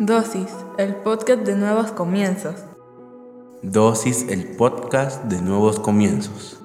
Dosis, el podcast de nuevos comienzos. Dosis, el podcast de nuevos comienzos.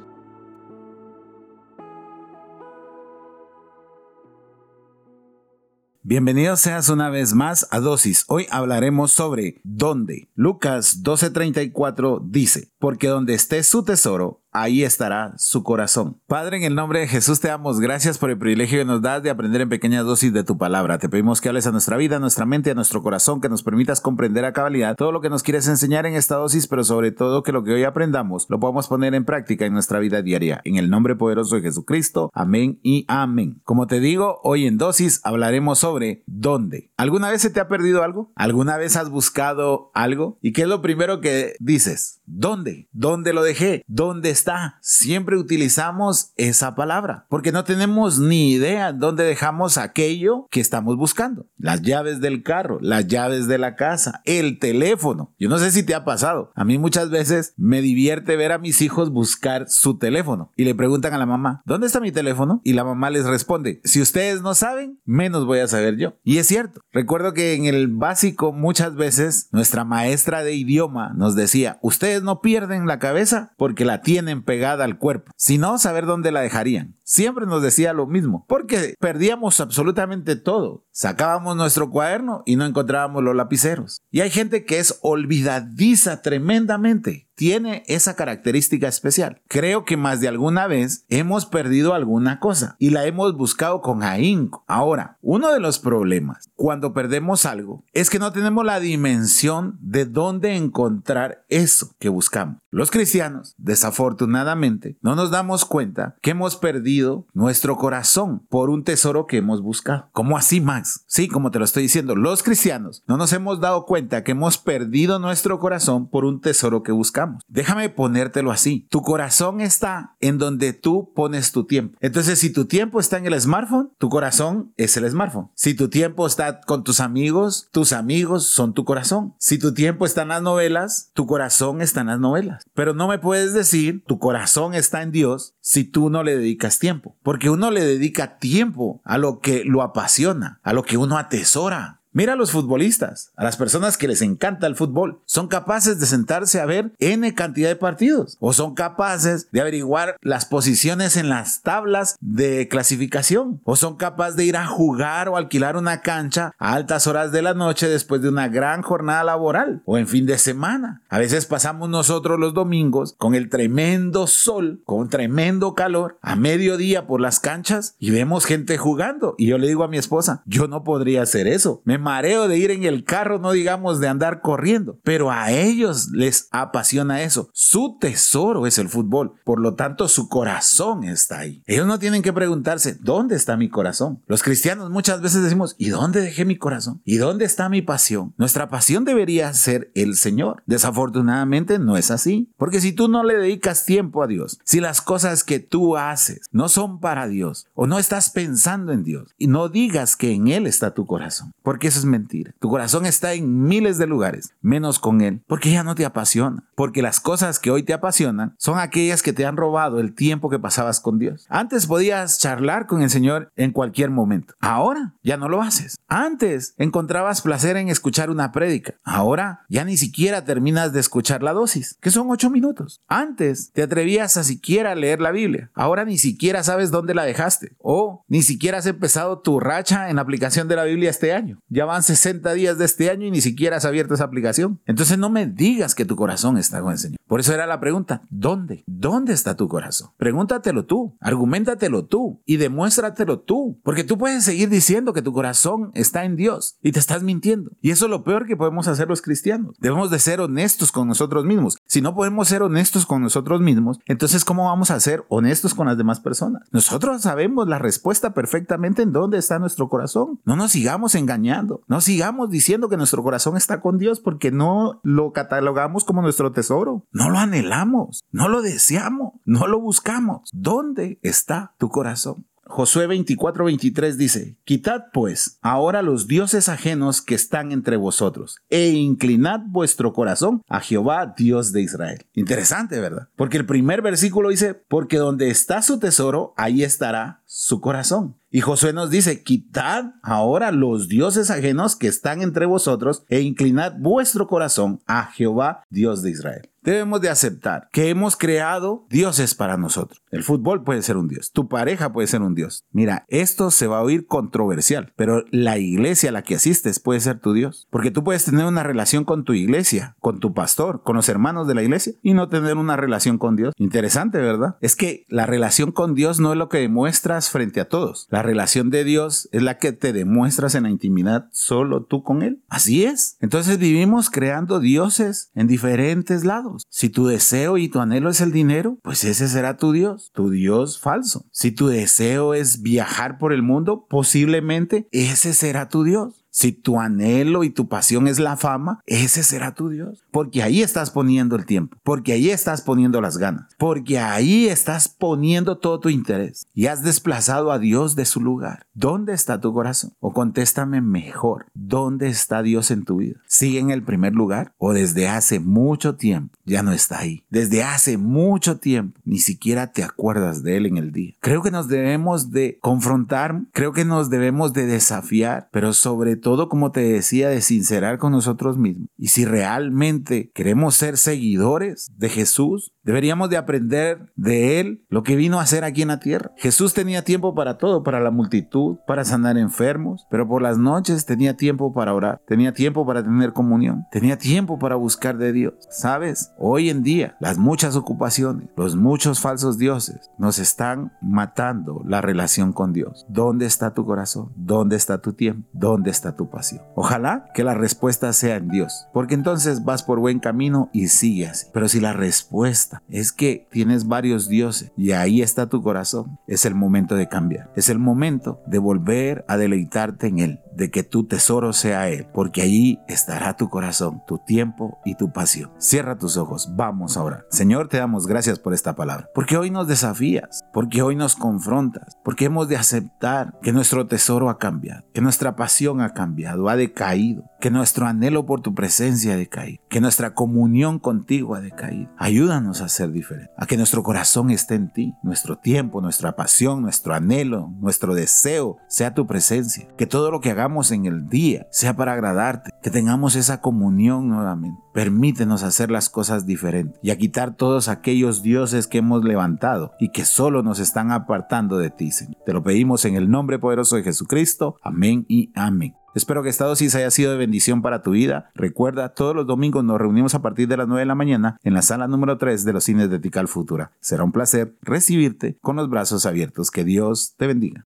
Bienvenidos seas una vez más a Dosis. Hoy hablaremos sobre dónde. Lucas 12:34 dice, porque donde esté su tesoro, ahí estará su corazón. Padre, en el nombre de Jesús te damos gracias por el privilegio que nos das de aprender en pequeñas dosis de tu palabra. Te pedimos que hables a nuestra vida, a nuestra mente, a nuestro corazón, que nos permitas comprender a cabalidad todo lo que nos quieres enseñar en esta dosis, pero sobre todo que lo que hoy aprendamos lo podamos poner en práctica en nuestra vida diaria. En el nombre poderoso de Jesucristo. Amén y amén. Como te digo, hoy en dosis hablaremos sobre dónde. ¿Alguna vez se te ha perdido algo? ¿Alguna vez has buscado algo? ¿Y qué es lo primero que dices? ¿Dónde? ¿Dónde lo dejé? ¿Dónde está. Siempre utilizamos esa palabra porque no tenemos ni idea dónde dejamos aquello que estamos buscando. Las llaves del carro, las llaves de la casa, el teléfono. Yo no sé si te ha pasado. A mí muchas veces me divierte ver a mis hijos buscar su teléfono y le preguntan a la mamá, ¿dónde está mi teléfono? Y la mamá les responde, si ustedes no saben, menos voy a saber yo. Y es cierto. Recuerdo que en el básico muchas veces nuestra maestra de idioma nos decía, ustedes no pierden la cabeza porque la tienen pegada al cuerpo, sino saber dónde la dejarían. Siempre nos decía lo mismo, porque perdíamos absolutamente todo. Sacábamos nuestro cuaderno y no encontrábamos los lapiceros. Y hay gente que es olvidadiza tremendamente tiene esa característica especial. Creo que más de alguna vez hemos perdido alguna cosa y la hemos buscado con ahínco. Ahora, uno de los problemas cuando perdemos algo es que no tenemos la dimensión de dónde encontrar eso que buscamos. Los cristianos, desafortunadamente, no nos damos cuenta que hemos perdido nuestro corazón por un tesoro que hemos buscado. ¿Cómo así, Max? Sí, como te lo estoy diciendo, los cristianos no nos hemos dado cuenta que hemos perdido nuestro corazón por un tesoro que buscamos. Déjame ponértelo así. Tu corazón está en donde tú pones tu tiempo. Entonces, si tu tiempo está en el smartphone, tu corazón es el smartphone. Si tu tiempo está con tus amigos, tus amigos son tu corazón. Si tu tiempo está en las novelas, tu corazón está en las novelas. Pero no me puedes decir tu corazón está en Dios si tú no le dedicas tiempo. Porque uno le dedica tiempo a lo que lo apasiona, a lo que uno atesora. Mira a los futbolistas, a las personas que les encanta el fútbol. Son capaces de sentarse a ver N cantidad de partidos o son capaces de averiguar las posiciones en las tablas de clasificación o son capaces de ir a jugar o alquilar una cancha a altas horas de la noche después de una gran jornada laboral o en fin de semana. A veces pasamos nosotros los domingos con el tremendo sol, con tremendo calor, a mediodía por las canchas y vemos gente jugando. Y yo le digo a mi esposa, yo no podría hacer eso. Me mareo de ir en el carro, no digamos de andar corriendo, pero a ellos les apasiona eso. Su tesoro es el fútbol, por lo tanto su corazón está ahí. Ellos no tienen que preguntarse, ¿dónde está mi corazón? Los cristianos muchas veces decimos, ¿y dónde dejé mi corazón? ¿Y dónde está mi pasión? Nuestra pasión debería ser el Señor. Desafortunadamente no es así, porque si tú no le dedicas tiempo a Dios, si las cosas que tú haces no son para Dios o no estás pensando en Dios, y no digas que en Él está tu corazón, porque eso es mentira. Tu corazón está en miles de lugares, menos con Él, porque ya no te apasiona. Porque las cosas que hoy te apasionan son aquellas que te han robado el tiempo que pasabas con Dios. Antes podías charlar con el Señor en cualquier momento. Ahora ya no lo haces. Antes encontrabas placer en escuchar una prédica. Ahora ya ni siquiera terminas de escuchar la dosis, que son ocho minutos. Antes te atrevías a siquiera leer la Biblia. Ahora ni siquiera sabes dónde la dejaste. O ni siquiera has empezado tu racha en la aplicación de la Biblia este año. Ya van 60 días de este año y ni siquiera has abierto esa aplicación. Entonces no me digas que tu corazón está con el Señor. Por eso era la pregunta, ¿dónde? ¿Dónde está tu corazón? Pregúntatelo tú, argumentatelo tú y demuéstratelo tú. Porque tú puedes seguir diciendo que tu corazón está en Dios y te estás mintiendo. Y eso es lo peor que podemos hacer los cristianos. Debemos de ser honestos con nosotros mismos. Si no podemos ser honestos con nosotros mismos, entonces ¿cómo vamos a ser honestos con las demás personas? Nosotros sabemos la respuesta perfectamente en dónde está nuestro corazón. No nos sigamos engañando. No sigamos diciendo que nuestro corazón está con Dios porque no lo catalogamos como nuestro tesoro. No lo anhelamos, no lo deseamos, no lo buscamos. ¿Dónde está tu corazón? Josué 24, 23 dice, Quitad pues ahora los dioses ajenos que están entre vosotros, e inclinad vuestro corazón a Jehová, Dios de Israel. Interesante, ¿verdad? Porque el primer versículo dice, porque donde está su tesoro, ahí estará su corazón. Y Josué nos dice, quitad ahora los dioses ajenos que están entre vosotros e inclinad vuestro corazón a Jehová, Dios de Israel. Debemos de aceptar que hemos creado dioses para nosotros. El fútbol puede ser un dios, tu pareja puede ser un dios. Mira, esto se va a oír controversial, pero la iglesia a la que asistes puede ser tu dios. Porque tú puedes tener una relación con tu iglesia, con tu pastor, con los hermanos de la iglesia y no tener una relación con Dios. Interesante, ¿verdad? Es que la relación con Dios no es lo que demuestras frente a todos. La relación de Dios es la que te demuestras en la intimidad solo tú con Él. Así es. Entonces vivimos creando dioses en diferentes lados. Si tu deseo y tu anhelo es el dinero, pues ese será tu Dios, tu Dios falso. Si tu deseo es viajar por el mundo, posiblemente ese será tu Dios. Si tu anhelo y tu pasión es la fama, ese será tu Dios. Porque ahí estás poniendo el tiempo, porque ahí estás poniendo las ganas, porque ahí estás poniendo todo tu interés y has desplazado a Dios de su lugar. ¿Dónde está tu corazón? O contéstame mejor, ¿dónde está Dios en tu vida? ¿Sigue en el primer lugar o desde hace mucho tiempo ya no está ahí? Desde hace mucho tiempo ni siquiera te acuerdas de Él en el día. Creo que nos debemos de confrontar, creo que nos debemos de desafiar, pero sobre todo, como te decía, de sincerar con nosotros mismos. Y si realmente queremos ser seguidores de Jesús, deberíamos de aprender de Él lo que vino a hacer aquí en la tierra. Jesús tenía tiempo para todo, para la multitud, para sanar enfermos, pero por las noches tenía tiempo para orar, tenía tiempo para tener comunión, tenía tiempo para buscar de Dios. ¿Sabes? Hoy en día, las muchas ocupaciones, los muchos falsos dioses nos están matando la relación con Dios. ¿Dónde está tu corazón? ¿Dónde está tu tiempo? ¿Dónde está tu pasión. Ojalá que la respuesta sea en Dios, porque entonces vas por buen camino y sigues. Pero si la respuesta es que tienes varios dioses y ahí está tu corazón, es el momento de cambiar. Es el momento de volver a deleitarte en Él, de que tu tesoro sea Él, porque allí estará tu corazón, tu tiempo y tu pasión. Cierra tus ojos, vamos ahora. Señor, te damos gracias por esta palabra, porque hoy nos desafías, porque hoy nos confrontas, porque hemos de aceptar que nuestro tesoro ha cambiado, que nuestra pasión ha cambiado, ha decaído, que nuestro anhelo por tu presencia ha decaído, que nuestra comunión contigo ha decaído. Ayúdanos a ser diferentes, a que nuestro corazón esté en ti, nuestro tiempo, nuestra pasión, nuestro anhelo, nuestro deseo sea tu presencia, que todo lo que hagamos en el día sea para agradarte, que tengamos esa comunión nuevamente. Permítenos hacer las cosas diferentes y a quitar todos aquellos dioses que hemos levantado y que solo nos están apartando de ti, Señor. Te lo pedimos en el nombre poderoso de Jesucristo. Amén y amén. Espero que esta dosis haya sido de bendición para tu vida. Recuerda, todos los domingos nos reunimos a partir de las 9 de la mañana en la sala número 3 de los cines de Tical Futura. Será un placer recibirte con los brazos abiertos. Que Dios te bendiga.